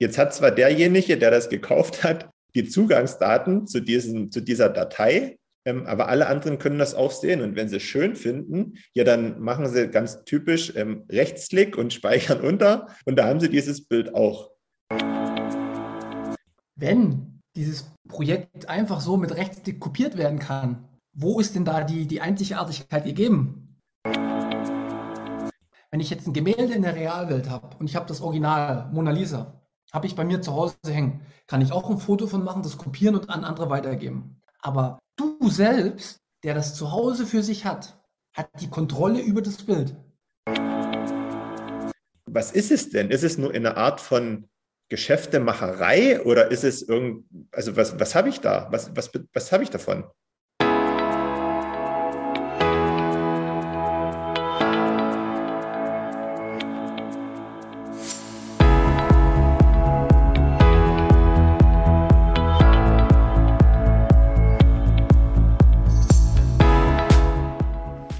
Jetzt hat zwar derjenige, der das gekauft hat, die Zugangsdaten zu, diesem, zu dieser Datei, ähm, aber alle anderen können das auch sehen. Und wenn sie es schön finden, ja, dann machen sie ganz typisch ähm, Rechtsklick und speichern unter. Und da haben sie dieses Bild auch. Wenn dieses Projekt einfach so mit Rechtsklick kopiert werden kann, wo ist denn da die, die Einzigartigkeit gegeben? Wenn ich jetzt ein Gemälde in der Realwelt habe und ich habe das Original Mona Lisa, habe ich bei mir zu Hause hängen, kann ich auch ein Foto von machen, das kopieren und an andere weitergeben. Aber du selbst, der das zu Hause für sich hat, hat die Kontrolle über das Bild. Was ist es denn? Ist es nur eine Art von Geschäftemacherei oder ist es irgend, also was, was habe ich da? Was, was, was habe ich davon?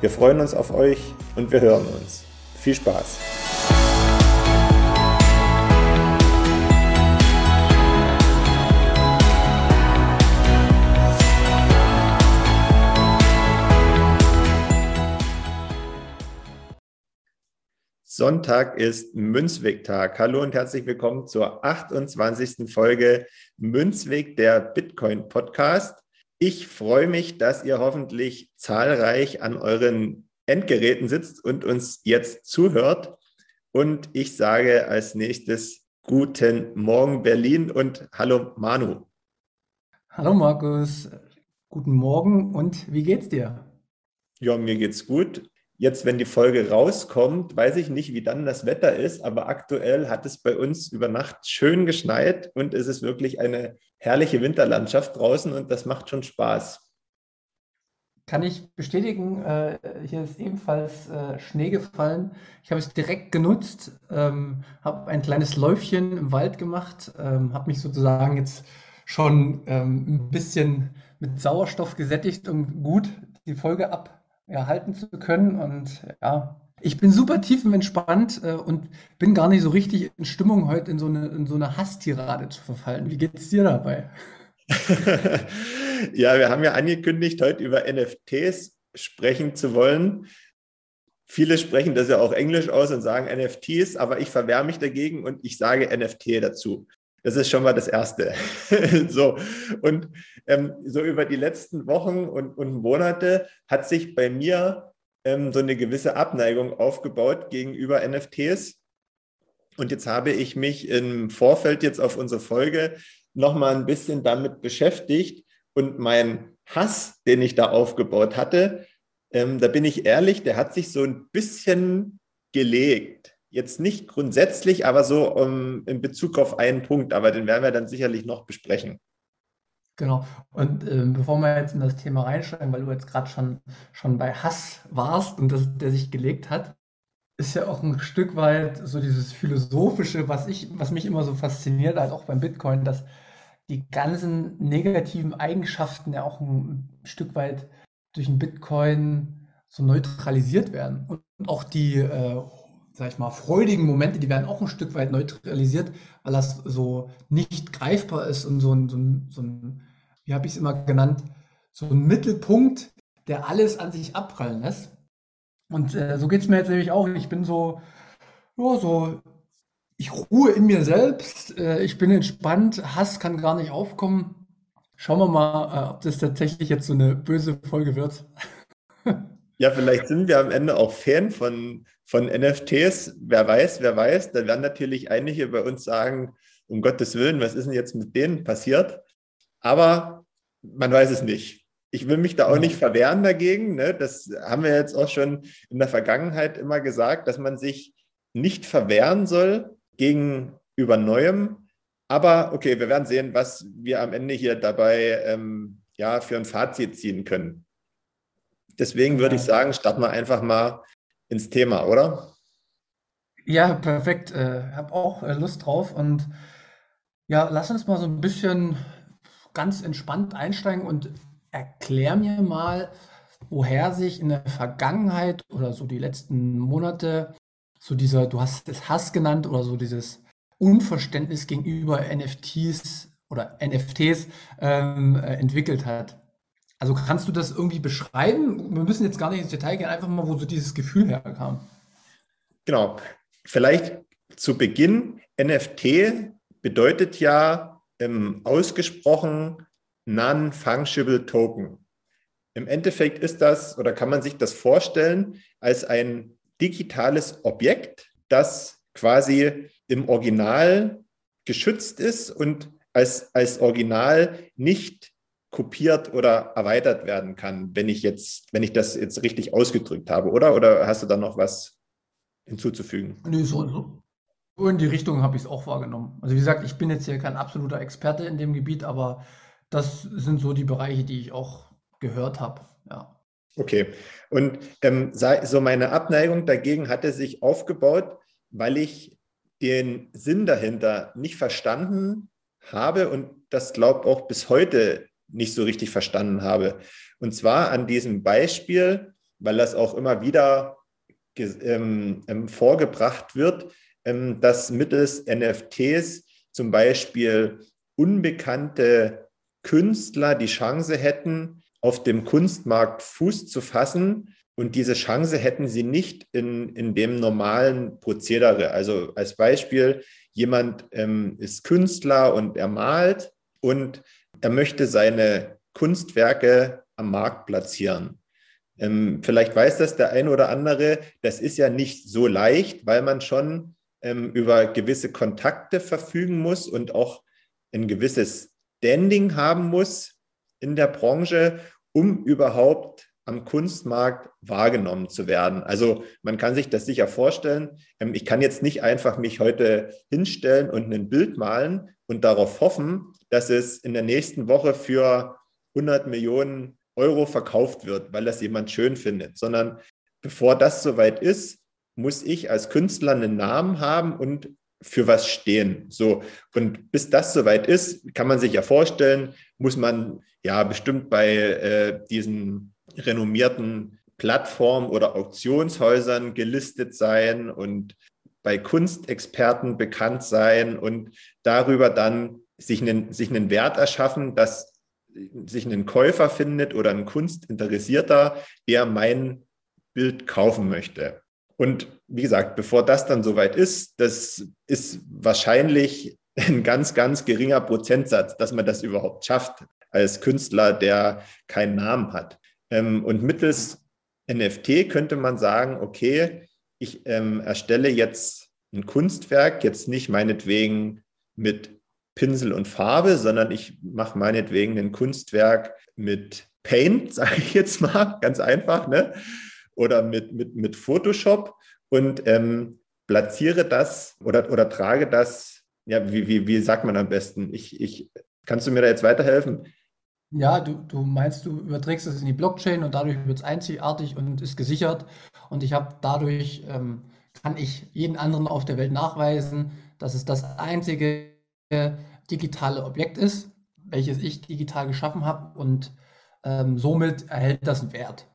wir freuen uns auf euch und wir hören uns. Viel Spaß! Sonntag ist Münzweg-Tag. Hallo und herzlich willkommen zur 28. Folge Münzweg, der Bitcoin Podcast. Ich freue mich, dass ihr hoffentlich zahlreich an euren Endgeräten sitzt und uns jetzt zuhört. Und ich sage als nächstes Guten Morgen Berlin und Hallo Manu. Hallo Markus, guten Morgen und wie geht's dir? Ja, mir geht's gut. Jetzt, wenn die Folge rauskommt, weiß ich nicht, wie dann das Wetter ist, aber aktuell hat es bei uns über Nacht schön geschneit und es ist wirklich eine herrliche Winterlandschaft draußen und das macht schon Spaß. Kann ich bestätigen, äh, hier ist ebenfalls äh, Schnee gefallen. Ich habe es direkt genutzt, ähm, habe ein kleines Läufchen im Wald gemacht, ähm, habe mich sozusagen jetzt schon ähm, ein bisschen mit Sauerstoff gesättigt, um gut die Folge ab erhalten zu können. Und ja, ich bin super tiefenentspannt äh, und bin gar nicht so richtig in Stimmung, heute in so eine, in so eine Hasstirade zu verfallen. Wie geht es dir dabei? ja, wir haben ja angekündigt, heute über NFTs sprechen zu wollen. Viele sprechen das ja auch Englisch aus und sagen NFTs, aber ich verwehre mich dagegen und ich sage NFT dazu. Das ist schon mal das Erste. so, und ähm, so über die letzten Wochen und, und Monate hat sich bei mir ähm, so eine gewisse Abneigung aufgebaut gegenüber NFTs. Und jetzt habe ich mich im Vorfeld jetzt auf unsere Folge nochmal ein bisschen damit beschäftigt und mein Hass, den ich da aufgebaut hatte, ähm, da bin ich ehrlich, der hat sich so ein bisschen gelegt jetzt nicht grundsätzlich, aber so um, in Bezug auf einen Punkt. Aber den werden wir dann sicherlich noch besprechen. Genau. Und äh, bevor wir jetzt in das Thema reinsteigen, weil du jetzt gerade schon, schon bei Hass warst und das, der sich gelegt hat, ist ja auch ein Stück weit so dieses Philosophische, was, ich, was mich immer so fasziniert, halt auch beim Bitcoin, dass die ganzen negativen Eigenschaften ja auch ein Stück weit durch den Bitcoin so neutralisiert werden. Und auch die äh, sag ich mal, freudigen Momente, die werden auch ein Stück weit neutralisiert, weil das so nicht greifbar ist und so ein, so ein, so ein wie habe ich es immer genannt, so ein Mittelpunkt, der alles an sich abprallen lässt. Und äh, so geht es mir jetzt nämlich auch. Ich bin so, ja, so, ich ruhe in mir selbst, äh, ich bin entspannt, Hass kann gar nicht aufkommen. Schauen wir mal, äh, ob das tatsächlich jetzt so eine böse Folge wird. Ja, vielleicht sind wir am Ende auch Fan von, von NFTs. Wer weiß, wer weiß. Da werden natürlich einige bei uns sagen, um Gottes Willen, was ist denn jetzt mit denen passiert? Aber man weiß es nicht. Ich will mich da auch nicht verwehren dagegen. Ne? Das haben wir jetzt auch schon in der Vergangenheit immer gesagt, dass man sich nicht verwehren soll gegenüber Neuem. Aber okay, wir werden sehen, was wir am Ende hier dabei ähm, ja, für ein Fazit ziehen können. Deswegen würde ich sagen, starten wir einfach mal ins Thema, oder? Ja, perfekt. Äh, habe auch äh, Lust drauf. Und ja, lass uns mal so ein bisschen ganz entspannt einsteigen und erklär mir mal, woher sich in der Vergangenheit oder so die letzten Monate so dieser, du hast es Hass genannt oder so dieses Unverständnis gegenüber NFTs oder NFTs ähm, äh, entwickelt hat. Also kannst du das irgendwie beschreiben? Wir müssen jetzt gar nicht ins Detail gehen, einfach mal, wo so dieses Gefühl herkam. Genau. Vielleicht zu Beginn, NFT bedeutet ja ähm, ausgesprochen Non-Fungible Token. Im Endeffekt ist das oder kann man sich das vorstellen als ein digitales Objekt, das quasi im Original geschützt ist und als, als Original nicht kopiert oder erweitert werden kann, wenn ich jetzt, wenn ich das jetzt richtig ausgedrückt habe, oder? Oder hast du da noch was hinzuzufügen? Nee, so, so in die Richtung habe ich es auch wahrgenommen. Also wie gesagt, ich bin jetzt hier kein absoluter Experte in dem Gebiet, aber das sind so die Bereiche, die ich auch gehört habe. Ja. Okay. Und ähm, so meine Abneigung dagegen hatte sich aufgebaut, weil ich den Sinn dahinter nicht verstanden habe und das glaubt auch bis heute nicht so richtig verstanden habe. Und zwar an diesem Beispiel, weil das auch immer wieder ähm, ähm, vorgebracht wird, dass mittels NFTs zum Beispiel unbekannte Künstler die Chance hätten, auf dem Kunstmarkt Fuß zu fassen. Und diese Chance hätten sie nicht in, in dem normalen Prozedere. Also als Beispiel, jemand ähm, ist Künstler und er malt und er möchte seine Kunstwerke am Markt platzieren. Ähm, vielleicht weiß das der eine oder andere, das ist ja nicht so leicht, weil man schon ähm, über gewisse Kontakte verfügen muss und auch ein gewisses Standing haben muss in der Branche, um überhaupt am Kunstmarkt wahrgenommen zu werden. Also man kann sich das sicher vorstellen. Ähm, ich kann jetzt nicht einfach mich heute hinstellen und ein Bild malen und darauf hoffen, dass es in der nächsten Woche für 100 Millionen Euro verkauft wird, weil das jemand schön findet, sondern bevor das soweit ist, muss ich als Künstler einen Namen haben und für was stehen. So. Und bis das soweit ist, kann man sich ja vorstellen, muss man ja bestimmt bei äh, diesen renommierten Plattformen oder Auktionshäusern gelistet sein und bei Kunstexperten bekannt sein und darüber dann sich einen, sich einen Wert erschaffen, dass sich ein Käufer findet oder ein Kunstinteressierter, der mein Bild kaufen möchte. Und wie gesagt, bevor das dann soweit ist, das ist wahrscheinlich ein ganz, ganz geringer Prozentsatz, dass man das überhaupt schafft als Künstler, der keinen Namen hat. Ähm, und mittels NFT könnte man sagen, okay, ich ähm, erstelle jetzt ein Kunstwerk, jetzt nicht meinetwegen mit Pinsel und Farbe, sondern ich mache meinetwegen ein Kunstwerk mit Paint, sage ich jetzt mal, ganz einfach, ne? Oder mit, mit, mit Photoshop und ähm, platziere das oder, oder trage das, ja, wie, wie, wie sagt man am besten? Ich, ich, kannst du mir da jetzt weiterhelfen? Ja, du, du meinst, du überträgst es in die Blockchain und dadurch wird es einzigartig und ist gesichert. Und ich habe dadurch, ähm, kann ich jeden anderen auf der Welt nachweisen, dass es das einzige digitale Objekt ist, welches ich digital geschaffen habe und ähm, somit erhält das einen Wert.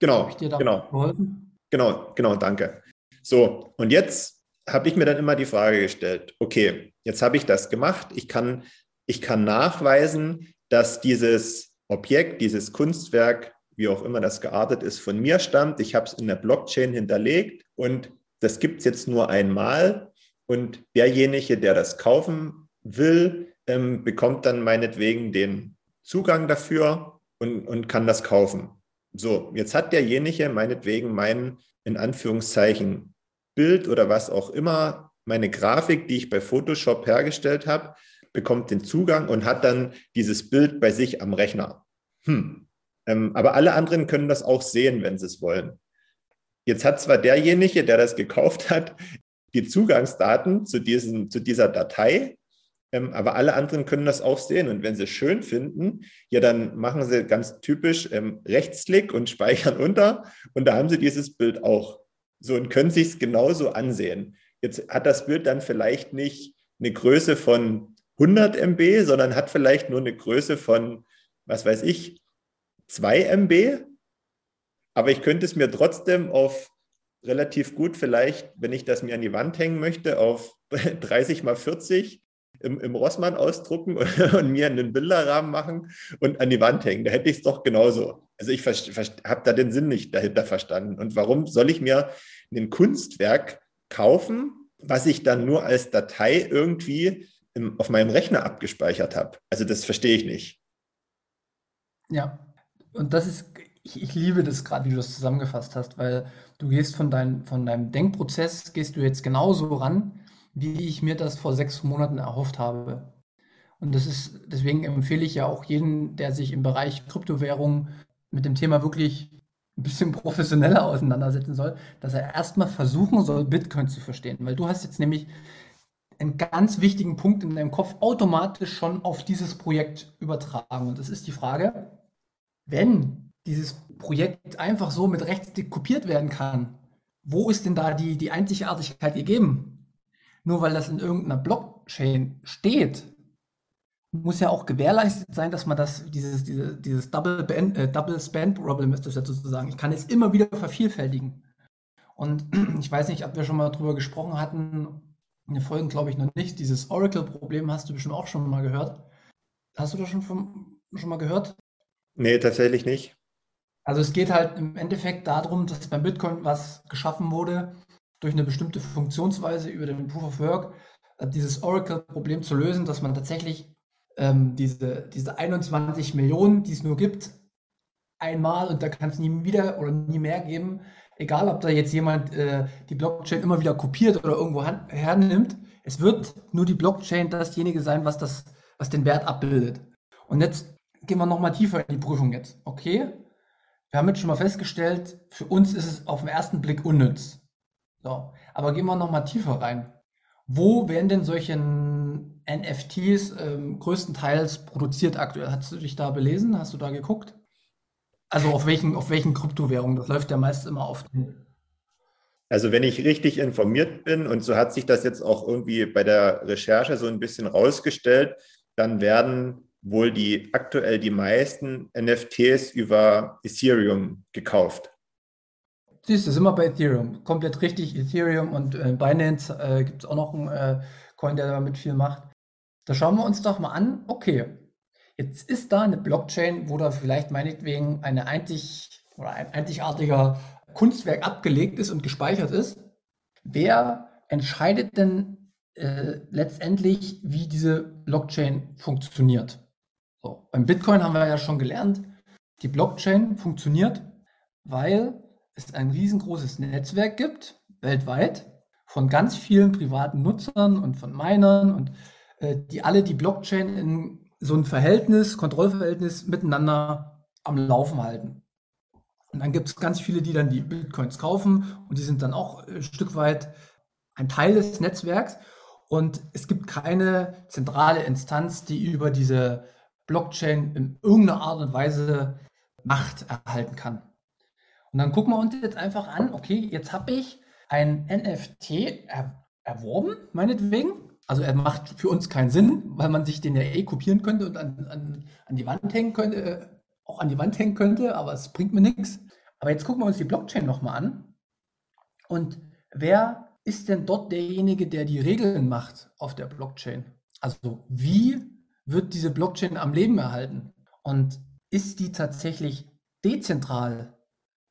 Genau. Habe ich dir da genau. geholfen? Genau, genau, danke. So, und jetzt habe ich mir dann immer die Frage gestellt, okay, jetzt habe ich das gemacht, ich kann, ich kann nachweisen, dass dieses Objekt, dieses Kunstwerk, wie auch immer das geartet ist, von mir stammt. Ich habe es in der Blockchain hinterlegt und das gibt es jetzt nur einmal. Und derjenige, der das kaufen will, ähm, bekommt dann meinetwegen den Zugang dafür und, und kann das kaufen. So, jetzt hat derjenige meinetwegen mein, in Anführungszeichen, Bild oder was auch immer, meine Grafik, die ich bei Photoshop hergestellt habe, bekommt den Zugang und hat dann dieses Bild bei sich am Rechner. Hm. Ähm, aber alle anderen können das auch sehen, wenn sie es wollen. Jetzt hat zwar derjenige, der das gekauft hat, die Zugangsdaten zu, diesen, zu dieser Datei, ähm, aber alle anderen können das auch sehen. Und wenn sie es schön finden, ja, dann machen sie ganz typisch ähm, Rechtsklick und speichern unter. Und da haben sie dieses Bild auch. So und können sich es genauso ansehen. Jetzt hat das Bild dann vielleicht nicht eine Größe von 100 MB, sondern hat vielleicht nur eine Größe von, was weiß ich, 2 MB. Aber ich könnte es mir trotzdem auf relativ gut vielleicht, wenn ich das mir an die Wand hängen möchte, auf 30 mal 40 im, im Rossmann ausdrucken und, mir einen Bilderrahmen machen und an die Wand hängen. Da hätte ich es doch genauso. Also ich habe da den Sinn nicht dahinter verstanden. Und warum soll ich mir ein Kunstwerk kaufen, was ich dann nur als Datei irgendwie im, auf meinem Rechner abgespeichert habe? Also das verstehe ich nicht. Ja, und das ist, ich, ich liebe das gerade, wie du das zusammengefasst hast, weil du gehst von, dein, von deinem Denkprozess, gehst du jetzt genauso ran, wie ich mir das vor sechs Monaten erhofft habe. Und das ist, deswegen empfehle ich ja auch jeden, der sich im Bereich Kryptowährung mit dem Thema wirklich ein bisschen professioneller auseinandersetzen soll, dass er erstmal versuchen soll, Bitcoin zu verstehen. Weil du hast jetzt nämlich einen ganz wichtigen Punkt in deinem Kopf automatisch schon auf dieses Projekt übertragen. Und das ist die Frage, wenn dieses Projekt einfach so mit Rechtsklick kopiert werden kann, wo ist denn da die, die Einzigartigkeit gegeben? Nur weil das in irgendeiner Blockchain steht, muss ja auch gewährleistet sein, dass man das, dieses, diese, dieses Double, Band, äh, Double Spend Problem ist das ja sozusagen. Ich kann es immer wieder vervielfältigen. Und ich weiß nicht, ob wir schon mal drüber gesprochen hatten, in den Folgen glaube ich noch nicht. Dieses Oracle-Problem hast du bestimmt auch schon mal gehört. Hast du das schon, vom, schon mal gehört? Nee, tatsächlich nicht. Also es geht halt im Endeffekt darum, dass beim Bitcoin was geschaffen wurde, durch eine bestimmte Funktionsweise über den Proof of Work äh, dieses Oracle-Problem zu lösen, dass man tatsächlich ähm, diese, diese 21 Millionen, die es nur gibt, einmal und da kann es nie wieder oder nie mehr geben, egal ob da jetzt jemand äh, die Blockchain immer wieder kopiert oder irgendwo hernimmt, es wird nur die Blockchain dasjenige sein, was, das, was den Wert abbildet. Und jetzt gehen wir nochmal tiefer in die Prüfung jetzt. Okay, wir haben jetzt schon mal festgestellt, für uns ist es auf den ersten Blick unnütz. So, aber gehen wir noch mal tiefer rein. Wo werden denn solche NFTs ähm, größtenteils produziert aktuell? Hast du dich da belesen? Hast du da geguckt? Also auf welchen, auf welchen Kryptowährungen? Das läuft ja meist immer auf. Also wenn ich richtig informiert bin, und so hat sich das jetzt auch irgendwie bei der Recherche so ein bisschen rausgestellt, dann werden wohl die aktuell die meisten NFTs über Ethereum gekauft. Siehst du, sind wir bei Ethereum. Komplett richtig, Ethereum und äh, Binance äh, gibt es auch noch einen äh, Coin, der damit viel macht. Da schauen wir uns doch mal an, okay, jetzt ist da eine Blockchain, wo da vielleicht meinetwegen eine einzig oder ein einzigartiger Kunstwerk abgelegt ist und gespeichert ist. Wer entscheidet denn äh, letztendlich, wie diese Blockchain funktioniert? So, beim Bitcoin haben wir ja schon gelernt, die Blockchain funktioniert, weil es ein riesengroßes Netzwerk gibt, weltweit, von ganz vielen privaten Nutzern und von Minern und äh, die alle die Blockchain in so ein Verhältnis, Kontrollverhältnis miteinander am Laufen halten. Und dann gibt es ganz viele, die dann die Bitcoins kaufen und die sind dann auch ein Stück weit ein Teil des Netzwerks. Und es gibt keine zentrale Instanz, die über diese Blockchain in irgendeiner Art und Weise Macht erhalten kann. Und dann gucken wir uns jetzt einfach an, okay, jetzt habe ich ein NFT er, erworben, meinetwegen. Also er macht für uns keinen Sinn, weil man sich den ja eh kopieren könnte und an, an, an die Wand hängen könnte, äh, auch an die Wand hängen könnte, aber es bringt mir nichts. Aber jetzt gucken wir uns die Blockchain nochmal an. Und wer ist denn dort derjenige, der die Regeln macht auf der Blockchain? Also wie wird diese Blockchain am Leben erhalten? Und ist die tatsächlich dezentral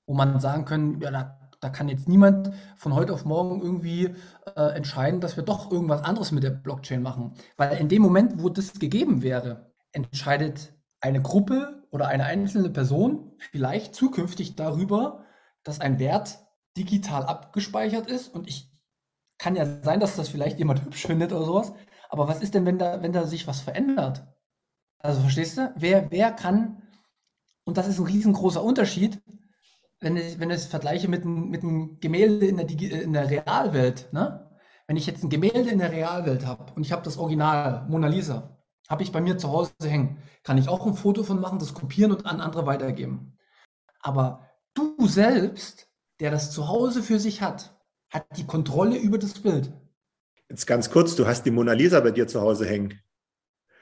wo man sagen können, ja, da, da kann jetzt niemand von heute auf morgen irgendwie äh, entscheiden, dass wir doch irgendwas anderes mit der Blockchain machen. Weil in dem Moment, wo das gegeben wäre, entscheidet eine Gruppe oder eine einzelne Person vielleicht zukünftig darüber, dass ein Wert digital abgespeichert ist und ich kann ja sein, dass das vielleicht jemand hübsch findet oder sowas. Aber was ist denn, wenn da, wenn da sich was verändert? Also verstehst du? Wer, wer kann, und das ist ein riesengroßer Unterschied, wenn ich, wenn ich es vergleiche mit, mit einem Gemälde in der, in der Realwelt, ne? wenn ich jetzt ein Gemälde in der Realwelt habe und ich habe das Original, Mona Lisa, habe ich bei mir zu Hause hängen, kann ich auch ein Foto von machen, das kopieren und an andere weitergeben. Aber du selbst, der das zu Hause für sich hat, hat die Kontrolle über das Bild. Jetzt ganz kurz, du hast die Mona Lisa bei dir zu Hause hängen.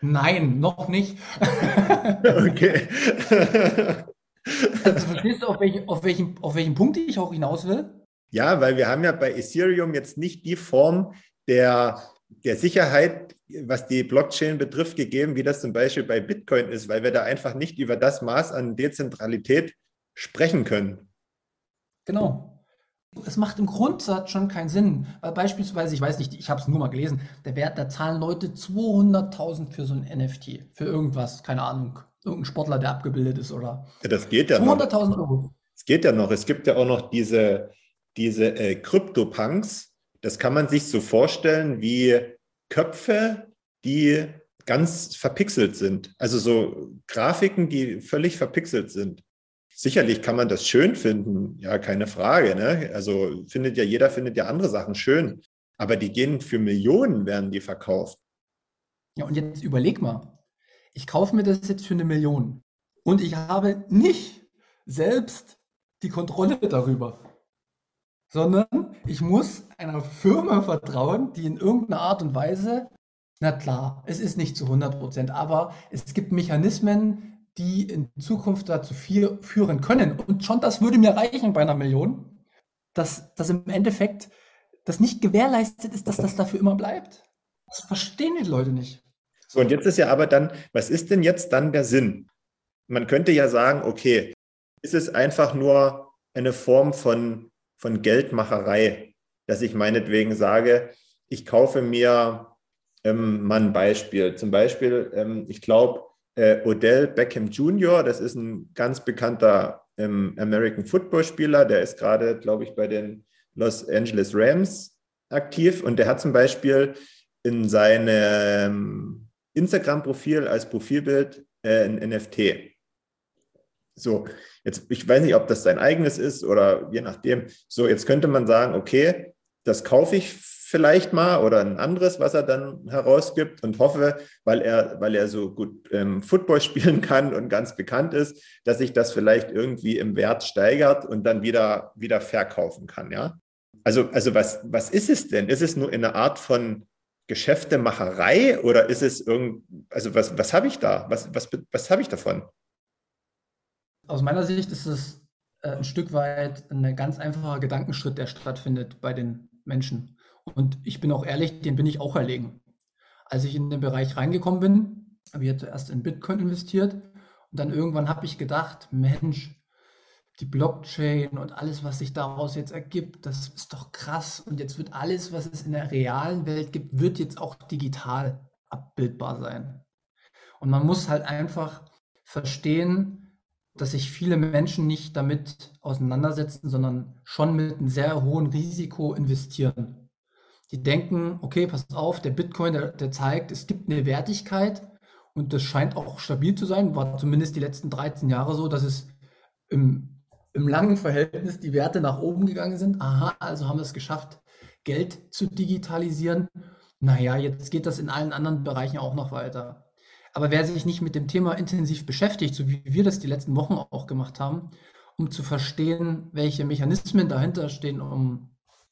Nein, noch nicht. okay. also verstehst du, auf, welchen, auf, welchen, auf welchen Punkt ich auch hinaus will? Ja, weil wir haben ja bei Ethereum jetzt nicht die Form der, der Sicherheit, was die Blockchain betrifft, gegeben, wie das zum Beispiel bei Bitcoin ist, weil wir da einfach nicht über das Maß an Dezentralität sprechen können. Genau. Es macht im Grundsatz schon keinen Sinn. Weil beispielsweise, ich weiß nicht, ich habe es nur mal gelesen, der Wert, da zahlen Leute 200.000 für so ein NFT, für irgendwas, keine Ahnung, irgendein Sportler, der abgebildet ist oder. Ja, das geht ja 200.000 Euro. Es geht ja noch. Es gibt ja auch noch diese, diese äh, Krypto-Punks. Das kann man sich so vorstellen wie Köpfe, die ganz verpixelt sind. Also so Grafiken, die völlig verpixelt sind. Sicherlich kann man das schön finden, ja, keine Frage. Ne? Also findet ja jeder findet ja andere Sachen schön, aber die gehen für Millionen, werden die verkauft. Ja, und jetzt überleg mal, ich kaufe mir das jetzt für eine Million und ich habe nicht selbst die Kontrolle darüber, sondern ich muss einer Firma vertrauen, die in irgendeiner Art und Weise, na klar, es ist nicht zu 100 Prozent, aber es gibt Mechanismen, die in Zukunft dazu führen können. Und schon das würde mir reichen bei einer Million, dass, dass im Endeffekt das nicht gewährleistet ist, dass das dafür immer bleibt. Das verstehen die Leute nicht. So, und jetzt ist ja aber dann, was ist denn jetzt dann der Sinn? Man könnte ja sagen, okay, ist es einfach nur eine Form von, von Geldmacherei, dass ich meinetwegen sage, ich kaufe mir ähm, mal ein Beispiel. Zum Beispiel, ähm, ich glaube, äh, Odell Beckham Jr., das ist ein ganz bekannter ähm, American Football Spieler, der ist gerade, glaube ich, bei den Los Angeles Rams aktiv und der hat zum Beispiel in seinem Instagram-Profil als Profilbild äh, ein NFT. So, jetzt, ich weiß nicht, ob das sein eigenes ist oder je nachdem. So, jetzt könnte man sagen, okay, das kaufe ich vielleicht mal oder ein anderes, was er dann herausgibt und hoffe, weil er, weil er so gut ähm, Football spielen kann und ganz bekannt ist, dass sich das vielleicht irgendwie im Wert steigert und dann wieder, wieder verkaufen kann, ja. Also, also was, was ist es denn? Ist es nur eine Art von Geschäftemacherei oder ist es irgend, also was, was habe ich da? Was, was, was habe ich davon? Aus meiner Sicht ist es äh, ein Stück weit ein ganz einfacher Gedankenschritt, der stattfindet bei den Menschen. Und ich bin auch ehrlich, den bin ich auch erlegen. Als ich in den Bereich reingekommen bin, habe ich zuerst in Bitcoin investiert und dann irgendwann habe ich gedacht, Mensch, die Blockchain und alles, was sich daraus jetzt ergibt, das ist doch krass. Und jetzt wird alles, was es in der realen Welt gibt, wird jetzt auch digital abbildbar sein. Und man muss halt einfach verstehen, dass sich viele Menschen nicht damit auseinandersetzen, sondern schon mit einem sehr hohen Risiko investieren. Die denken, okay, pass auf, der Bitcoin, der, der zeigt, es gibt eine Wertigkeit und das scheint auch stabil zu sein, war zumindest die letzten 13 Jahre so, dass es im, im langen Verhältnis die Werte nach oben gegangen sind. Aha, also haben wir es geschafft, Geld zu digitalisieren. Naja, jetzt geht das in allen anderen Bereichen auch noch weiter. Aber wer sich nicht mit dem Thema intensiv beschäftigt, so wie wir das die letzten Wochen auch gemacht haben, um zu verstehen, welche Mechanismen dahinter stehen, um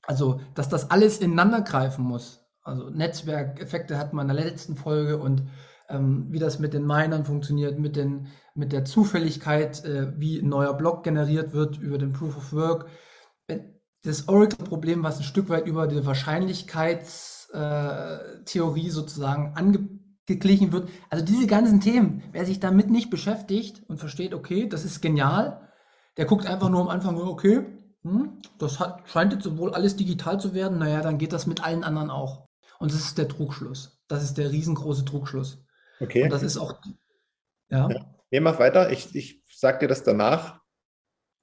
also, dass das alles ineinander greifen muss. Also Netzwerkeffekte hatten wir in der letzten Folge und ähm, wie das mit den Minern funktioniert, mit, den, mit der Zufälligkeit, äh, wie ein neuer Block generiert wird über den Proof of Work. Das Oracle-Problem, was ein Stück weit über die Wahrscheinlichkeitstheorie äh, sozusagen angeglichen wird. Also diese ganzen Themen, wer sich damit nicht beschäftigt und versteht, okay, das ist genial, der guckt einfach nur am Anfang, okay, hm, das hat, scheint jetzt wohl alles digital zu werden. Naja, dann geht das mit allen anderen auch. Und das ist der Trugschluss. Das ist der riesengroße Trugschluss. Okay. Und das ist auch. Ja. ja. Nee, mach weiter. Ich, ich sag dir das danach.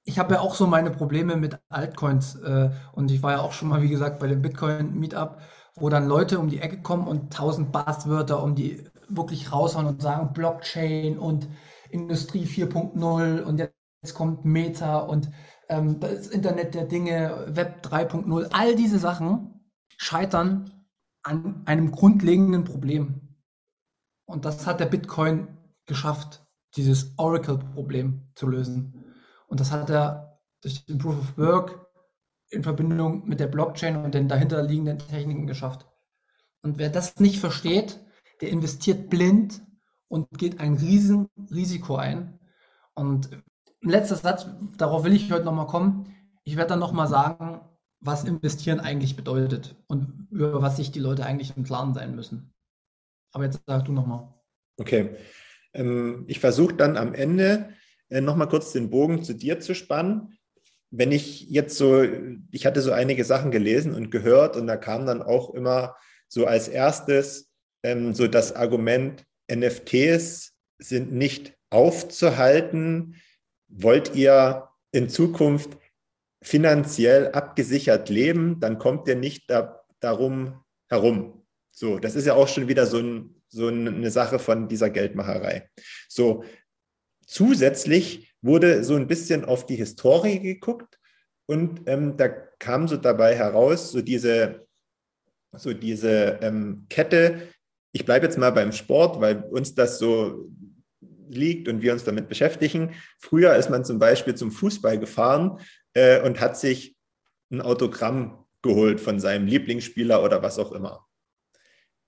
Ich habe ja auch so meine Probleme mit Altcoins. Äh, und ich war ja auch schon mal, wie gesagt, bei dem Bitcoin-Meetup, wo dann Leute um die Ecke kommen und tausend Buzzwörter um die wirklich raushauen und sagen Blockchain und Industrie 4.0 und jetzt kommt Meta und ähm, das Internet der Dinge, Web 3.0, all diese Sachen scheitern an einem grundlegenden Problem. Und das hat der Bitcoin geschafft, dieses Oracle-Problem zu lösen. Und das hat er durch den Proof of Work in Verbindung mit der Blockchain und den dahinterliegenden Techniken geschafft. Und wer das nicht versteht, der investiert blind und geht ein riesen Risiko ein. Und letzter Satz, darauf will ich heute nochmal kommen. Ich werde dann nochmal sagen, was investieren eigentlich bedeutet und über was sich die Leute eigentlich im Klaren sein müssen. Aber jetzt sag du nochmal. Okay. Ähm, ich versuche dann am Ende äh, nochmal kurz den Bogen zu dir zu spannen. Wenn ich jetzt so, ich hatte so einige Sachen gelesen und gehört und da kam dann auch immer so als erstes ähm, so das Argument, NFTs sind nicht aufzuhalten. Wollt ihr in Zukunft finanziell abgesichert leben, dann kommt ihr nicht da, darum herum. So, das ist ja auch schon wieder so, ein, so eine Sache von dieser Geldmacherei. So, zusätzlich wurde so ein bisschen auf die Historie geguckt und ähm, da kam so dabei heraus, so diese, so diese ähm, Kette. Ich bleibe jetzt mal beim Sport, weil uns das so liegt und wir uns damit beschäftigen. Früher ist man zum Beispiel zum Fußball gefahren äh, und hat sich ein Autogramm geholt von seinem Lieblingsspieler oder was auch immer.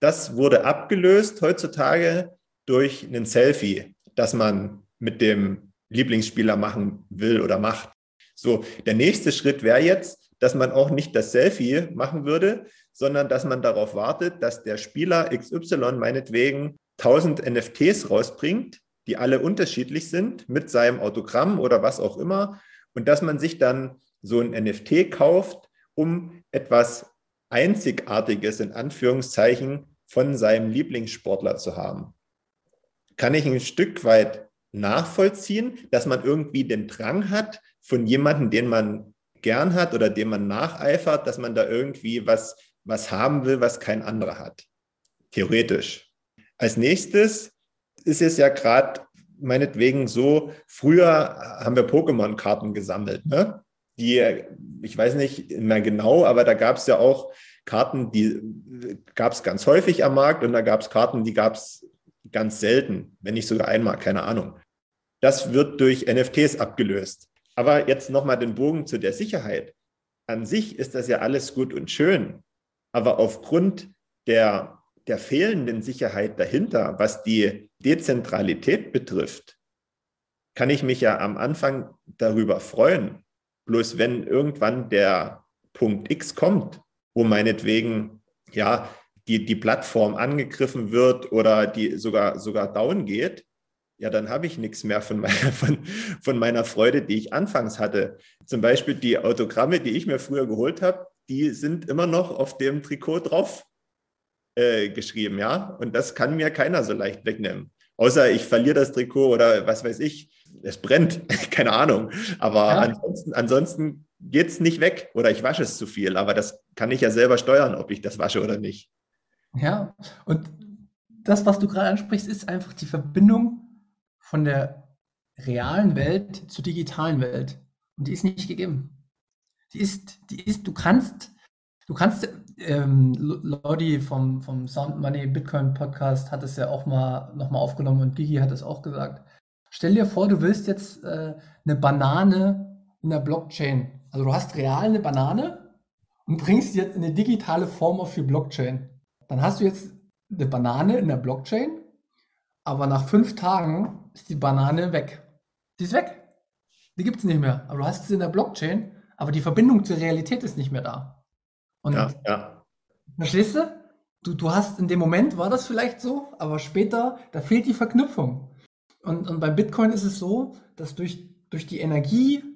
Das wurde abgelöst heutzutage durch ein Selfie, das man mit dem Lieblingsspieler machen will oder macht. So, der nächste Schritt wäre jetzt, dass man auch nicht das Selfie machen würde, sondern dass man darauf wartet, dass der Spieler XY meinetwegen 1000 NFTs rausbringt, die alle unterschiedlich sind, mit seinem Autogramm oder was auch immer, und dass man sich dann so ein NFT kauft, um etwas Einzigartiges in Anführungszeichen von seinem Lieblingssportler zu haben. Kann ich ein Stück weit nachvollziehen, dass man irgendwie den Drang hat von jemandem, den man gern hat oder dem man nacheifert, dass man da irgendwie was, was haben will, was kein anderer hat. Theoretisch. Als nächstes ist es ja gerade meinetwegen so, früher haben wir Pokémon-Karten gesammelt, ne? Die, ich weiß nicht mehr genau, aber da gab es ja auch Karten, die gab es ganz häufig am Markt und da gab es Karten, die gab es ganz selten, wenn nicht sogar einmal, keine Ahnung. Das wird durch NFTs abgelöst. Aber jetzt nochmal den Bogen zu der Sicherheit. An sich ist das ja alles gut und schön, aber aufgrund der der fehlenden Sicherheit dahinter, was die Dezentralität betrifft, kann ich mich ja am Anfang darüber freuen. Bloß wenn irgendwann der Punkt X kommt, wo meinetwegen ja die, die Plattform angegriffen wird oder die sogar, sogar down geht, ja, dann habe ich nichts mehr von meiner, von, von meiner Freude, die ich anfangs hatte. Zum Beispiel die Autogramme, die ich mir früher geholt habe, die sind immer noch auf dem Trikot drauf äh, geschrieben, ja. Und das kann mir keiner so leicht wegnehmen. Außer ich verliere das Trikot oder was weiß ich, es brennt, keine Ahnung. Aber ja. ansonsten, ansonsten geht es nicht weg oder ich wasche es zu viel. Aber das kann ich ja selber steuern, ob ich das wasche oder nicht. Ja, und das, was du gerade ansprichst, ist einfach die Verbindung von der realen Welt zur digitalen Welt. Und die ist nicht gegeben. Die ist, die ist, du kannst Du kannst, ähm, Lodi vom, vom Sound Money Bitcoin Podcast hat es ja auch mal nochmal aufgenommen und Gigi hat es auch gesagt. Stell dir vor, du willst jetzt äh, eine Banane in der Blockchain. Also du hast real eine Banane und bringst die jetzt in eine digitale Form auf die Blockchain. Dann hast du jetzt eine Banane in der Blockchain, aber nach fünf Tagen ist die Banane weg. Die ist weg. Die gibt es nicht mehr. Aber du hast sie in der Blockchain, aber die Verbindung zur Realität ist nicht mehr da. Und ja, ja. verstehst du? du? Du hast in dem Moment war das vielleicht so, aber später, da fehlt die Verknüpfung. Und, und beim Bitcoin ist es so, dass durch, durch die Energie,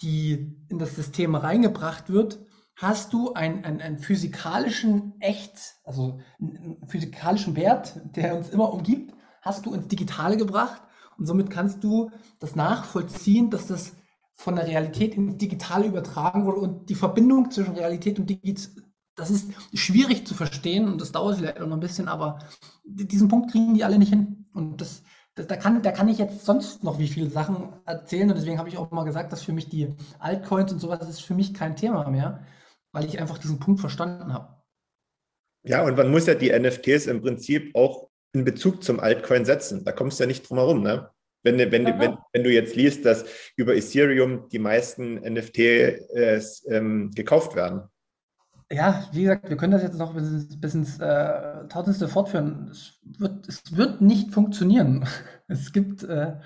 die in das System reingebracht wird, hast du einen, einen, einen physikalischen Echt, also einen physikalischen Wert, der uns immer umgibt, hast du ins Digitale gebracht und somit kannst du das nachvollziehen, dass das von der Realität ins Digitale übertragen wurde und die Verbindung zwischen Realität und Digital, das ist schwierig zu verstehen und das dauert vielleicht auch noch ein bisschen, aber diesen Punkt kriegen die alle nicht hin. Und das, da, kann, da kann ich jetzt sonst noch wie viele Sachen erzählen und deswegen habe ich auch mal gesagt, dass für mich die Altcoins und sowas ist für mich kein Thema mehr, weil ich einfach diesen Punkt verstanden habe. Ja, und man muss ja die NFTs im Prinzip auch in Bezug zum Altcoin setzen. Da kommst du ja nicht drum herum, ne? Wenn, wenn, ja, wenn, wenn, du jetzt liest, dass über Ethereum die meisten NFTs ähm, gekauft werden. Ja, wie gesagt, wir können das jetzt noch bis, bis ins äh, Tausendste fortführen. Es wird, es wird nicht funktionieren. Es gibt, äh,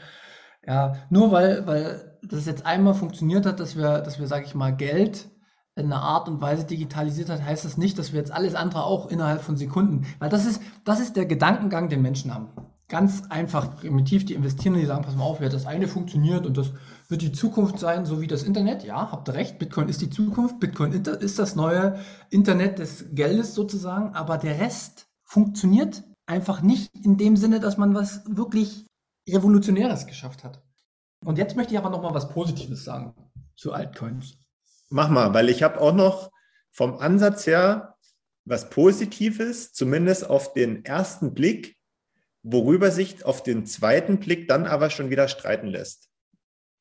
ja, nur weil, weil das jetzt einmal funktioniert hat, dass wir, dass wir, sage ich mal, Geld in einer Art und Weise digitalisiert hat, heißt das nicht, dass wir jetzt alles andere auch innerhalb von Sekunden, weil das ist, das ist der Gedankengang, den Menschen haben. Ganz einfach, primitiv, die investieren und die sagen, pass mal auf, ja, das eine funktioniert und das wird die Zukunft sein, so wie das Internet. Ja, habt recht, Bitcoin ist die Zukunft, Bitcoin ist das neue Internet des Geldes sozusagen, aber der Rest funktioniert einfach nicht in dem Sinne, dass man was wirklich Revolutionäres geschafft hat. Und jetzt möchte ich aber noch mal was Positives sagen zu Altcoins. Mach mal, weil ich habe auch noch vom Ansatz her was Positives, zumindest auf den ersten Blick, worüber sich auf den zweiten Blick dann aber schon wieder streiten lässt.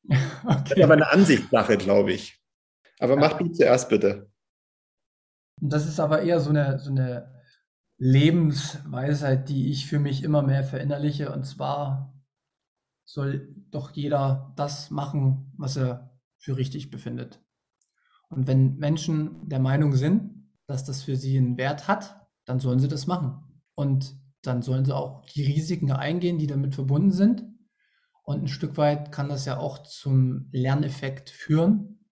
Okay. Das ist aber eine Ansichtssache, glaube ich. Aber ja. mach du zuerst bitte. Das ist aber eher so eine, so eine Lebensweisheit, die ich für mich immer mehr verinnerliche. Und zwar soll doch jeder das machen, was er für richtig befindet. Und wenn Menschen der Meinung sind, dass das für sie einen Wert hat, dann sollen sie das machen. Und dann sollen sie auch die Risiken eingehen, die damit verbunden sind. Und ein Stück weit kann das ja auch zum Lerneffekt führen.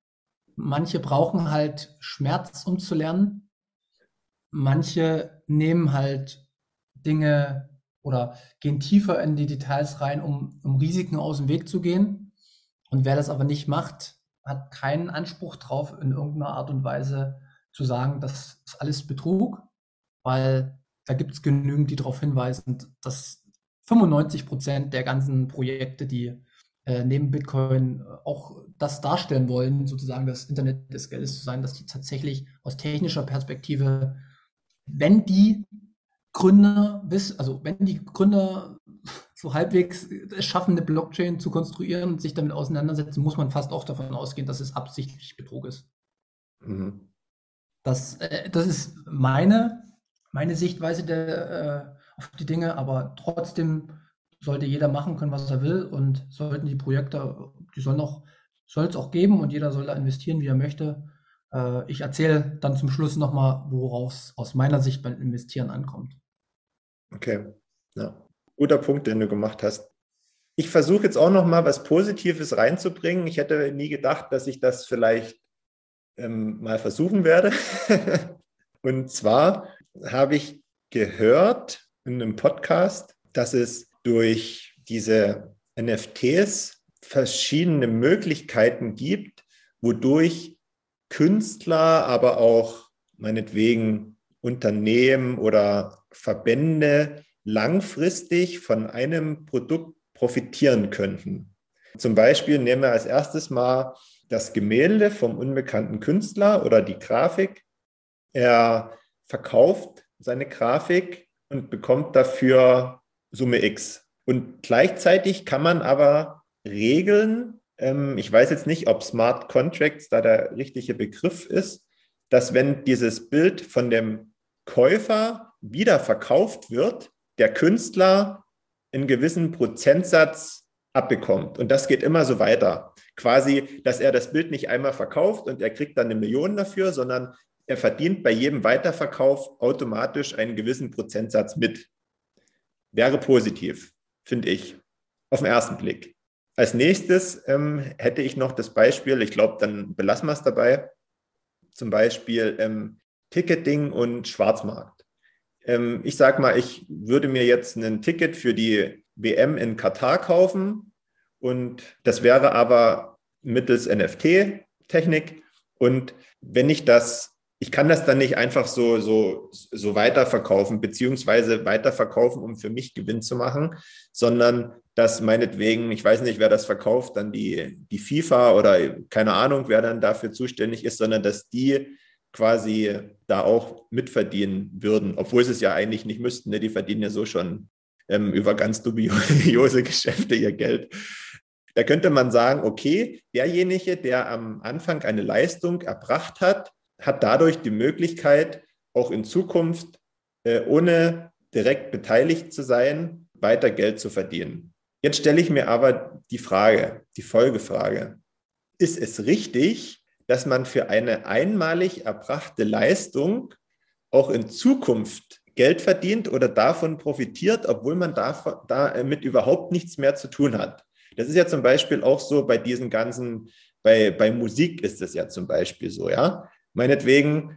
Manche brauchen halt Schmerz, um zu lernen. Manche nehmen halt Dinge oder gehen tiefer in die Details rein, um, um Risiken aus dem Weg zu gehen. Und wer das aber nicht macht, hat keinen Anspruch drauf, in irgendeiner Art und Weise zu sagen, das ist alles Betrug, weil da gibt es genügend, die darauf hinweisen, dass 95 Prozent der ganzen Projekte, die äh, neben Bitcoin auch das darstellen wollen, sozusagen das Internet des Geldes zu sein, dass die tatsächlich aus technischer Perspektive, wenn die Gründer wissen, also wenn die Gründer so halbwegs es schaffen, eine Blockchain zu konstruieren und sich damit auseinandersetzen, muss man fast auch davon ausgehen, dass es absichtlich Betrug ist. Mhm. Das, äh, das ist meine, meine Sichtweise der, äh, auf die Dinge, aber trotzdem sollte jeder machen können, was er will und sollten die Projekte, die sollen auch, soll es auch geben und jeder soll da investieren, wie er möchte. Äh, ich erzähle dann zum Schluss nochmal, worauf es aus meiner Sicht beim Investieren ankommt. Okay, ja guter Punkt, den du gemacht hast. Ich versuche jetzt auch noch mal was Positives reinzubringen. Ich hätte nie gedacht, dass ich das vielleicht ähm, mal versuchen werde. Und zwar habe ich gehört in einem Podcast, dass es durch diese NFTs verschiedene Möglichkeiten gibt, wodurch Künstler, aber auch meinetwegen Unternehmen oder Verbände langfristig von einem Produkt profitieren könnten. Zum Beispiel nehmen wir als erstes mal das Gemälde vom unbekannten Künstler oder die Grafik. Er verkauft seine Grafik und bekommt dafür Summe X. Und gleichzeitig kann man aber regeln, ähm, ich weiß jetzt nicht, ob Smart Contracts da der richtige Begriff ist, dass wenn dieses Bild von dem Käufer wieder verkauft wird, der Künstler einen gewissen Prozentsatz abbekommt. Und das geht immer so weiter. Quasi, dass er das Bild nicht einmal verkauft und er kriegt dann eine Million dafür, sondern er verdient bei jedem Weiterverkauf automatisch einen gewissen Prozentsatz mit. Wäre positiv, finde ich, auf den ersten Blick. Als nächstes ähm, hätte ich noch das Beispiel, ich glaube, dann belassen wir es dabei, zum Beispiel ähm, Ticketing und Schwarzmarkt. Ähm, ich sage mal, ich würde mir jetzt ein Ticket für die WM in Katar kaufen und das wäre aber mittels NFT-Technik. Und wenn ich das, ich kann das dann nicht einfach so, so, so weiterverkaufen, beziehungsweise weiterverkaufen, um für mich Gewinn zu machen, sondern dass meinetwegen, ich weiß nicht, wer das verkauft, dann die, die FIFA oder keine Ahnung, wer dann dafür zuständig ist, sondern dass die quasi da auch mitverdienen würden, obwohl sie es ja eigentlich nicht müssten. Ne? Die verdienen ja so schon ähm, über ganz dubiose Geschäfte ihr Geld. Da könnte man sagen, okay, derjenige, der am Anfang eine Leistung erbracht hat, hat dadurch die Möglichkeit, auch in Zukunft äh, ohne direkt beteiligt zu sein, weiter Geld zu verdienen. Jetzt stelle ich mir aber die Frage, die Folgefrage. Ist es richtig, dass man für eine einmalig erbrachte Leistung auch in Zukunft Geld verdient oder davon profitiert, obwohl man damit überhaupt nichts mehr zu tun hat? Das ist ja zum Beispiel auch so bei diesen ganzen, bei, bei Musik ist es ja zum Beispiel so, ja. Meinetwegen,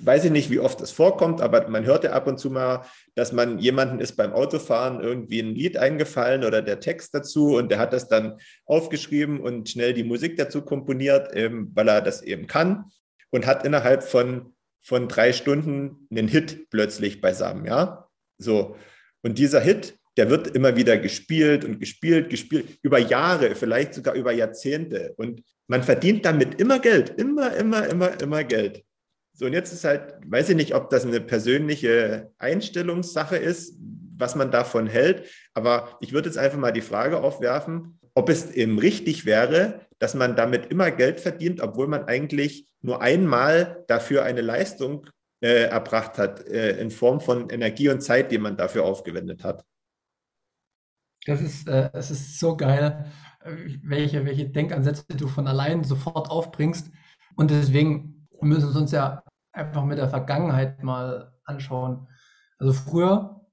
weiß ich nicht, wie oft es vorkommt, aber man hört ja ab und zu mal, dass man jemanden ist beim Autofahren irgendwie ein Lied eingefallen oder der Text dazu und der hat das dann aufgeschrieben und schnell die Musik dazu komponiert, eben, weil er das eben kann und hat innerhalb von, von drei Stunden einen Hit plötzlich beisammen, ja. So. Und dieser Hit, der wird immer wieder gespielt und gespielt, gespielt, über Jahre, vielleicht sogar über Jahrzehnte. Und man verdient damit immer Geld, immer, immer, immer, immer Geld. So, und jetzt ist halt, weiß ich nicht, ob das eine persönliche Einstellungssache ist, was man davon hält, aber ich würde jetzt einfach mal die Frage aufwerfen, ob es eben richtig wäre, dass man damit immer Geld verdient, obwohl man eigentlich nur einmal dafür eine Leistung äh, erbracht hat, äh, in Form von Energie und Zeit, die man dafür aufgewendet hat. Das ist, äh, es ist so geil, äh, welche, welche Denkansätze du von allein sofort aufbringst. Und deswegen müssen wir uns ja einfach mit der Vergangenheit mal anschauen. Also früher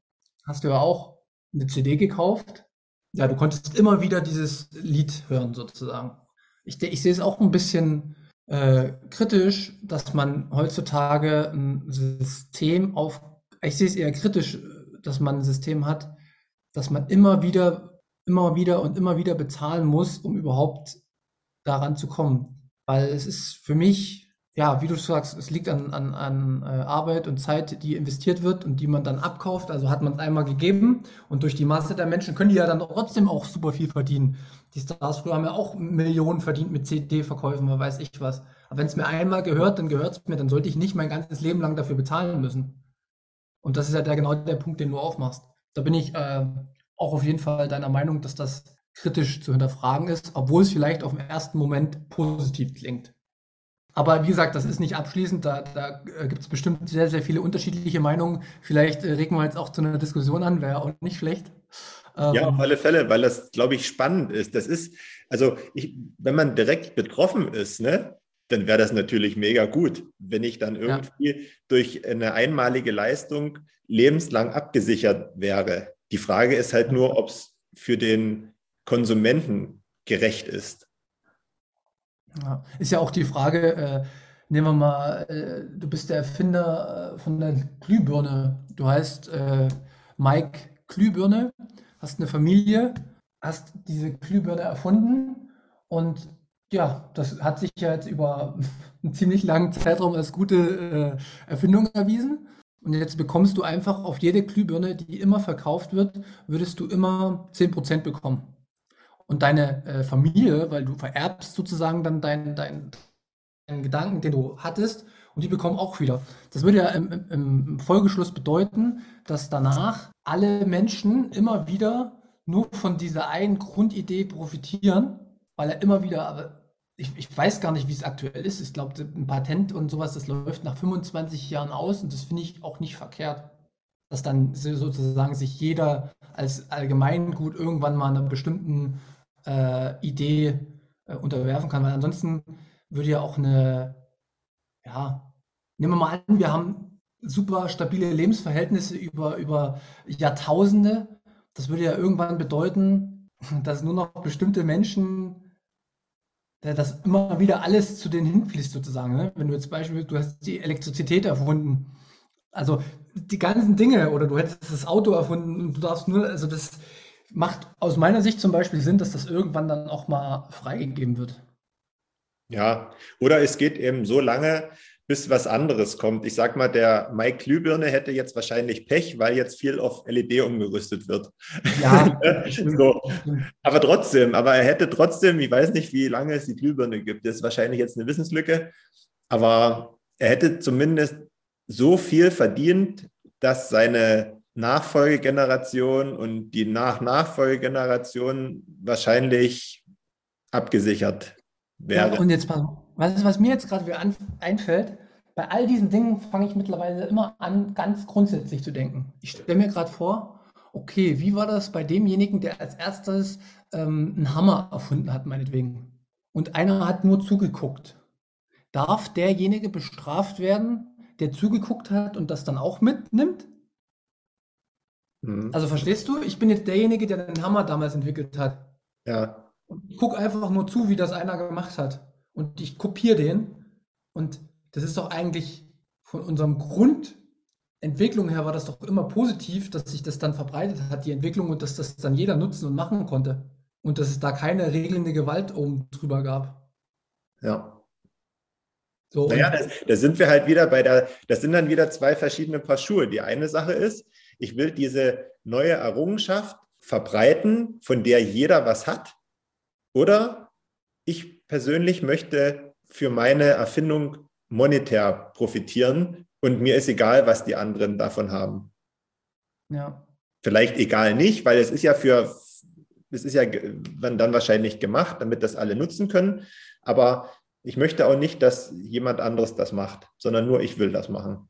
hast du ja auch eine CD gekauft. Ja, du konntest immer wieder dieses Lied hören sozusagen. Ich, ich sehe es auch ein bisschen äh, kritisch, dass man heutzutage ein System auf, ich sehe es eher kritisch, dass man ein System hat, dass man immer wieder, immer wieder und immer wieder bezahlen muss, um überhaupt daran zu kommen. Weil es ist für mich, ja, wie du sagst, es liegt an, an, an äh, Arbeit und Zeit, die investiert wird und die man dann abkauft. Also hat man es einmal gegeben und durch die Masse der Menschen können die ja dann trotzdem auch super viel verdienen. Die Stars früher haben ja auch Millionen verdient mit CD-Verkäufen, man weiß ich was. Aber wenn es mir einmal gehört, dann gehört es mir, dann sollte ich nicht mein ganzes Leben lang dafür bezahlen müssen. Und das ist ja der, genau der Punkt, den du aufmachst da bin ich äh, auch auf jeden Fall deiner Meinung, dass das kritisch zu hinterfragen ist, obwohl es vielleicht auf den ersten Moment positiv klingt. Aber wie gesagt, das ist nicht abschließend. Da, da äh, gibt es bestimmt sehr, sehr viele unterschiedliche Meinungen. Vielleicht äh, regen wir jetzt auch zu einer Diskussion an, wäre auch nicht schlecht. Ähm, ja, auf alle Fälle, weil das, glaube ich, spannend ist. Das ist, also ich, wenn man direkt betroffen ist, ne, dann wäre das natürlich mega gut, wenn ich dann irgendwie ja. durch eine einmalige Leistung lebenslang abgesichert wäre. Die Frage ist halt nur, ob es für den Konsumenten gerecht ist. Ja, ist ja auch die Frage, äh, nehmen wir mal, äh, du bist der Erfinder äh, von der Glühbirne. Du heißt äh, Mike Glühbirne, hast eine Familie, hast diese Glühbirne erfunden und ja, das hat sich ja jetzt über einen ziemlich langen Zeitraum als gute äh, Erfindung erwiesen. Und jetzt bekommst du einfach auf jede Glühbirne, die immer verkauft wird, würdest du immer 10% bekommen. Und deine äh, Familie, weil du vererbst sozusagen dann deinen dein, dein Gedanken, den du hattest, und die bekommen auch wieder. Das würde ja im, im, Folgeschluss bedeuten, dass danach alle Menschen immer wieder nur von dieser einen Grundidee profitieren, weil er immer wieder, ich, ich weiß gar nicht, wie es aktuell ist. Ich glaube, ein Patent und sowas, das läuft nach 25 Jahren aus und das finde ich auch nicht verkehrt. Dass dann sozusagen sich jeder als Allgemeingut irgendwann mal einer bestimmten äh, Idee äh, unterwerfen kann. Weil ansonsten würde ja auch eine, ja, nehmen wir mal an, wir haben super stabile Lebensverhältnisse über, über Jahrtausende. Das würde ja irgendwann bedeuten, dass nur noch bestimmte Menschen dass immer wieder alles zu denen hinfließt sozusagen. Ne? Wenn du jetzt beispielsweise, du hast die Elektrizität erfunden, also die ganzen Dinge oder du hättest das Auto erfunden und du darfst nur, also das macht aus meiner Sicht zum Beispiel Sinn, dass das irgendwann dann auch mal freigegeben wird. Ja, oder es geht eben so lange, bis was anderes kommt. Ich sag mal, der Mike Glühbirne hätte jetzt wahrscheinlich Pech, weil jetzt viel auf LED umgerüstet wird. Ja. so. Aber trotzdem, aber er hätte trotzdem, ich weiß nicht, wie lange es die Glühbirne gibt. Das ist wahrscheinlich jetzt eine Wissenslücke. Aber er hätte zumindest so viel verdient, dass seine Nachfolgegeneration und die Nach-Nachfolgegeneration wahrscheinlich abgesichert wäre. Ja, und jetzt mal was, was mir jetzt gerade einfällt, bei all diesen Dingen fange ich mittlerweile immer an, ganz grundsätzlich zu denken. Ich stelle mir gerade vor, okay, wie war das bei demjenigen, der als erstes ähm, einen Hammer erfunden hat, meinetwegen? Und einer hat nur zugeguckt. Darf derjenige bestraft werden, der zugeguckt hat und das dann auch mitnimmt? Mhm. Also verstehst du? Ich bin jetzt derjenige, der den Hammer damals entwickelt hat. Ja. Und ich gucke einfach nur zu, wie das einer gemacht hat. Und ich kopiere den. Und das ist doch eigentlich von unserem Grundentwicklung her war das doch immer positiv, dass sich das dann verbreitet hat, die Entwicklung, und dass das dann jeder nutzen und machen konnte. Und dass es da keine regelnde Gewalt oben drüber gab. Ja. So, naja, da sind wir halt wieder bei der, das sind dann wieder zwei verschiedene Paar Schuhe. Die eine Sache ist, ich will diese neue Errungenschaft verbreiten, von der jeder was hat. Oder ich persönlich möchte für meine Erfindung monetär profitieren und mir ist egal, was die anderen davon haben. Ja. Vielleicht egal nicht, weil es ist ja für, es ist ja dann wahrscheinlich gemacht, damit das alle nutzen können. Aber ich möchte auch nicht, dass jemand anderes das macht, sondern nur ich will das machen.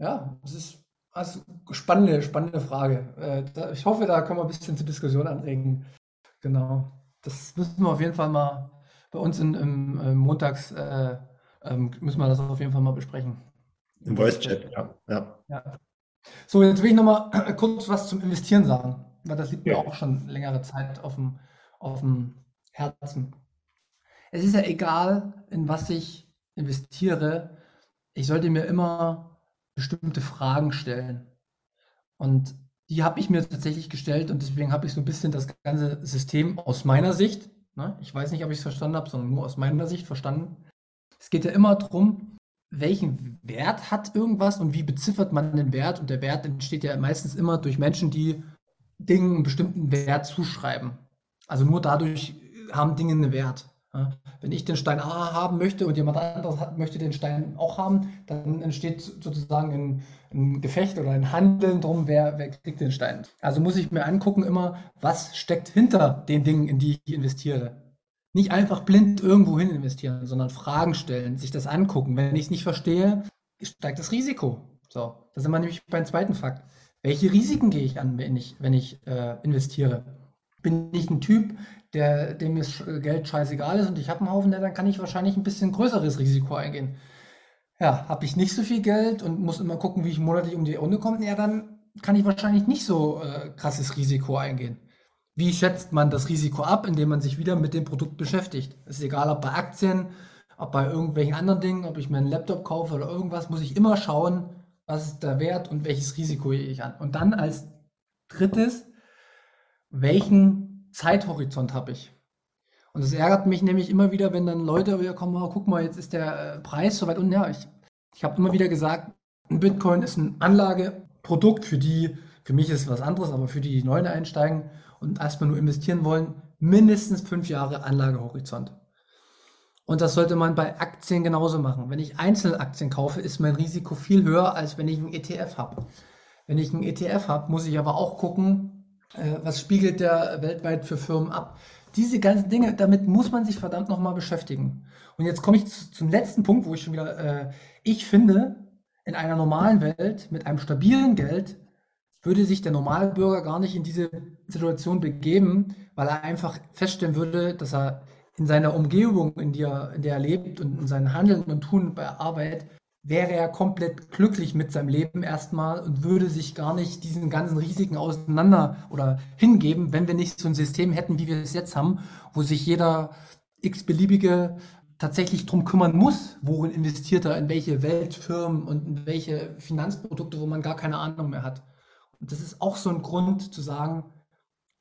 Ja, das ist also spannende, spannende Frage. Äh, ich hoffe, da können wir ein bisschen zur Diskussion anregen. Genau. Das müssen wir auf jeden Fall mal bei uns in, im, im Montags äh, ähm, müssen wir das auf jeden Fall mal besprechen. Im Voice-Chat, ja. ja. ja. So, jetzt will ich nochmal kurz was zum Investieren sagen, weil das liegt ja. mir auch schon längere Zeit auf dem, auf dem Herzen. Es ist ja egal, in was ich investiere. Ich sollte mir immer bestimmte Fragen stellen. Und die habe ich mir tatsächlich gestellt und deswegen habe ich so ein bisschen das ganze System aus meiner Sicht, ne, ich weiß nicht, ob ich es verstanden habe, sondern nur aus meiner Sicht verstanden. Es geht ja immer darum, welchen Wert hat irgendwas und wie beziffert man den Wert. Und der Wert entsteht ja meistens immer durch Menschen, die Dingen einen bestimmten Wert zuschreiben. Also nur dadurch haben Dinge einen Wert. Wenn ich den Stein A haben möchte und jemand anderes hat, möchte den Stein auch haben, dann entsteht sozusagen ein, ein Gefecht oder ein Handeln drum, wer, wer kriegt den Stein. Also muss ich mir angucken immer, was steckt hinter den Dingen, in die ich investiere. Nicht einfach blind irgendwo hin investieren, sondern Fragen stellen, sich das angucken. Wenn ich es nicht verstehe, steigt das Risiko. So, da sind wir nämlich beim zweiten Fakt. Welche Risiken gehe ich an, wenn ich, wenn ich äh, investiere? Bin ich ein Typ, der, dem ist Geld scheißegal ist und ich habe einen Haufen, dann kann ich wahrscheinlich ein bisschen größeres Risiko eingehen. Ja, habe ich nicht so viel Geld und muss immer gucken, wie ich monatlich um die Runde komme, ja, dann kann ich wahrscheinlich nicht so äh, krasses Risiko eingehen. Wie schätzt man das Risiko ab, indem man sich wieder mit dem Produkt beschäftigt? Es ist egal, ob bei Aktien, ob bei irgendwelchen anderen Dingen, ob ich mir einen Laptop kaufe oder irgendwas, muss ich immer schauen, was ist der Wert und welches Risiko gehe ich an. Und dann als drittes, welchen Zeithorizont habe ich. Und es ärgert mich nämlich immer wieder, wenn dann Leute wieder kommen, oh, guck mal, jetzt ist der äh, Preis so weit unten. Ja, ich, ich habe immer wieder gesagt, ein Bitcoin ist ein Anlageprodukt, für die, für mich ist es was anderes, aber für die, die neu einsteigen und erstmal nur investieren wollen, mindestens fünf Jahre Anlagehorizont. Und das sollte man bei Aktien genauso machen. Wenn ich Einzelaktien kaufe, ist mein Risiko viel höher, als wenn ich einen ETF habe. Wenn ich einen ETF habe, muss ich aber auch gucken, was spiegelt der weltweit für Firmen ab? Diese ganzen Dinge, damit muss man sich verdammt nochmal beschäftigen. Und jetzt komme ich zum letzten Punkt, wo ich schon wieder, äh, ich finde, in einer normalen Welt mit einem stabilen Geld würde sich der Normalbürger gar nicht in diese Situation begeben, weil er einfach feststellen würde, dass er in seiner Umgebung, in der, in der er lebt und in seinem Handeln und Tun bei Arbeit wäre er komplett glücklich mit seinem Leben erstmal und würde sich gar nicht diesen ganzen Risiken auseinander oder hingeben, wenn wir nicht so ein System hätten, wie wir es jetzt haben, wo sich jeder x-beliebige tatsächlich drum kümmern muss, worin investiert er, in welche Weltfirmen und in welche Finanzprodukte, wo man gar keine Ahnung mehr hat. Und das ist auch so ein Grund zu sagen,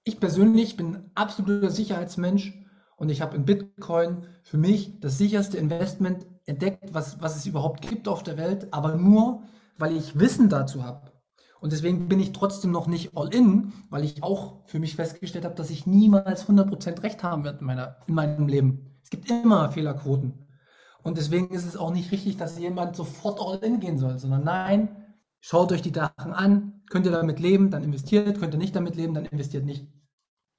ich persönlich bin absoluter Sicherheitsmensch und ich habe in Bitcoin für mich das sicherste Investment entdeckt, was, was es überhaupt gibt auf der Welt, aber nur, weil ich Wissen dazu habe. Und deswegen bin ich trotzdem noch nicht all in, weil ich auch für mich festgestellt habe, dass ich niemals 100% Recht haben werde in, meiner, in meinem Leben. Es gibt immer Fehlerquoten. Und deswegen ist es auch nicht richtig, dass jemand sofort all in gehen soll, sondern nein, schaut euch die Sachen an, könnt ihr damit leben, dann investiert, könnt ihr nicht damit leben, dann investiert nicht.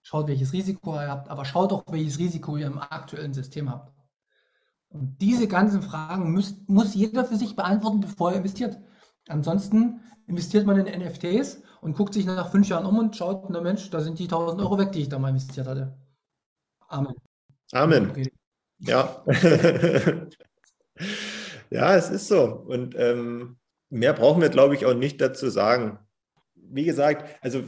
Schaut, welches Risiko ihr habt, aber schaut auch, welches Risiko ihr im aktuellen System habt. Und diese ganzen Fragen muss, muss jeder für sich beantworten, bevor er investiert. Ansonsten investiert man in NFTs und guckt sich nach fünf Jahren um und schaut, na Mensch, da sind die 1000 Euro weg, die ich da mal investiert hatte. Amen. Amen. Ja. ja, es ist so. Und ähm, mehr brauchen wir, glaube ich, auch nicht dazu sagen. Wie gesagt, also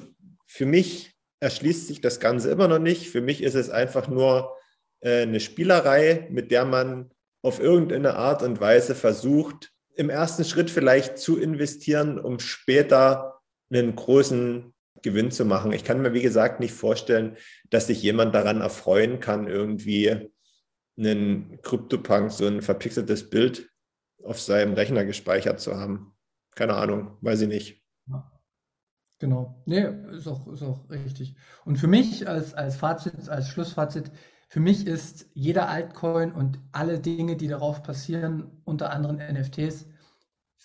für mich erschließt sich das Ganze immer noch nicht. Für mich ist es einfach nur äh, eine Spielerei, mit der man auf irgendeine Art und Weise versucht, im ersten Schritt vielleicht zu investieren, um später einen großen Gewinn zu machen. Ich kann mir, wie gesagt, nicht vorstellen, dass sich jemand daran erfreuen kann, irgendwie einen CryptoPunk, so ein verpixeltes Bild auf seinem Rechner gespeichert zu haben. Keine Ahnung, weiß ich nicht. Genau. Nee, ist auch, ist auch richtig. Und für mich als, als Fazit, als Schlussfazit, für mich ist jeder Altcoin und alle Dinge, die darauf passieren, unter anderem NFTs,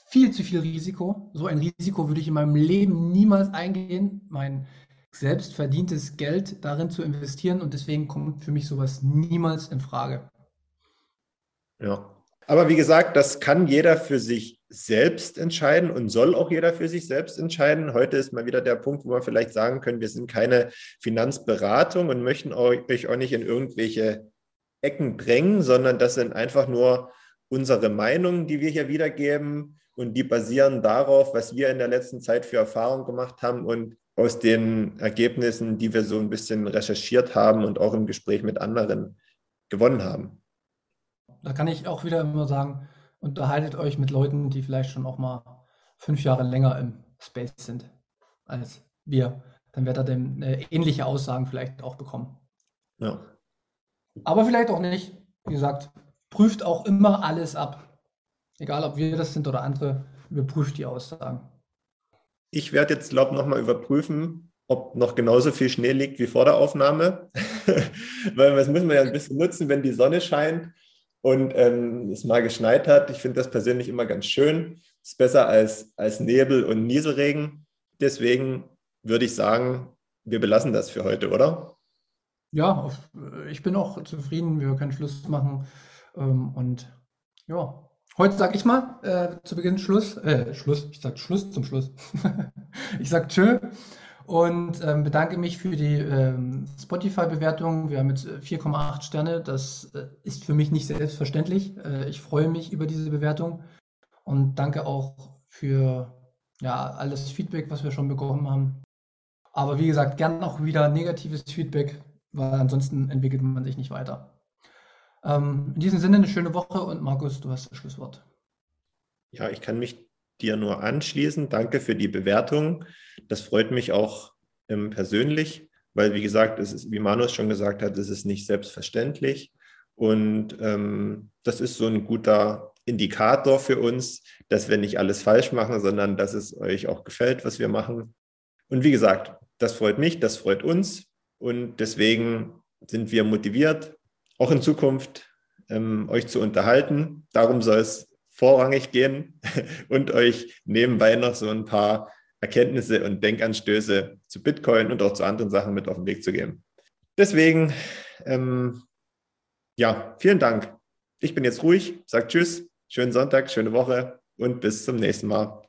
viel zu viel Risiko. So ein Risiko würde ich in meinem Leben niemals eingehen, mein selbst verdientes Geld darin zu investieren und deswegen kommt für mich sowas niemals in Frage. Ja, aber wie gesagt, das kann jeder für sich selbst entscheiden und soll auch jeder für sich selbst entscheiden. Heute ist mal wieder der Punkt, wo wir vielleicht sagen können, wir sind keine Finanzberatung und möchten euch auch nicht in irgendwelche Ecken drängen, sondern das sind einfach nur unsere Meinungen, die wir hier wiedergeben und die basieren darauf, was wir in der letzten Zeit für Erfahrungen gemacht haben und aus den Ergebnissen, die wir so ein bisschen recherchiert haben und auch im Gespräch mit anderen gewonnen haben. Da kann ich auch wieder immer sagen, unterhaltet euch mit Leuten, die vielleicht schon auch mal fünf Jahre länger im Space sind als wir. Dann werdet ihr äh, ähnliche Aussagen vielleicht auch bekommen. Ja. Aber vielleicht auch nicht. Wie gesagt, prüft auch immer alles ab. Egal, ob wir das sind oder andere, überprüft die Aussagen. Ich werde jetzt, glaube ich, nochmal überprüfen, ob noch genauso viel Schnee liegt wie vor der Aufnahme. Weil das müssen wir ja ein bisschen nutzen, wenn die Sonne scheint und ähm, es mal geschneit hat. Ich finde das persönlich immer ganz schön. Ist besser als, als Nebel und Nieselregen. Deswegen würde ich sagen, wir belassen das für heute, oder? Ja, ich bin auch zufrieden. Wir können Schluss machen. Ähm, und ja, Heute sage ich mal äh, zu Beginn Schluss. Äh, Schluss, ich sage Schluss zum Schluss. ich sage Tschö und ähm, bedanke mich für die ähm, Spotify-Bewertung. Wir haben jetzt 4,8 Sterne. Das äh, ist für mich nicht selbstverständlich. Äh, ich freue mich über diese Bewertung und danke auch für ja, alles Feedback, was wir schon bekommen haben. Aber wie gesagt, gern auch wieder negatives Feedback, weil ansonsten entwickelt man sich nicht weiter. Ähm, in diesem Sinne eine schöne Woche und Markus, du hast das Schlusswort. Ja, ich kann mich dir nur anschließen. Danke für die Bewertung. Das freut mich auch ähm, persönlich, weil, wie gesagt, es ist, wie Manus schon gesagt hat, es ist nicht selbstverständlich. Und ähm, das ist so ein guter Indikator für uns, dass wir nicht alles falsch machen, sondern dass es euch auch gefällt, was wir machen. Und wie gesagt, das freut mich, das freut uns. Und deswegen sind wir motiviert, auch in Zukunft ähm, euch zu unterhalten. Darum soll es vorrangig gehen und euch nebenbei noch so ein paar Erkenntnisse und Denkanstöße zu Bitcoin und auch zu anderen Sachen mit auf den Weg zu geben. Deswegen, ähm, ja, vielen Dank. Ich bin jetzt ruhig, sage Tschüss, schönen Sonntag, schöne Woche und bis zum nächsten Mal.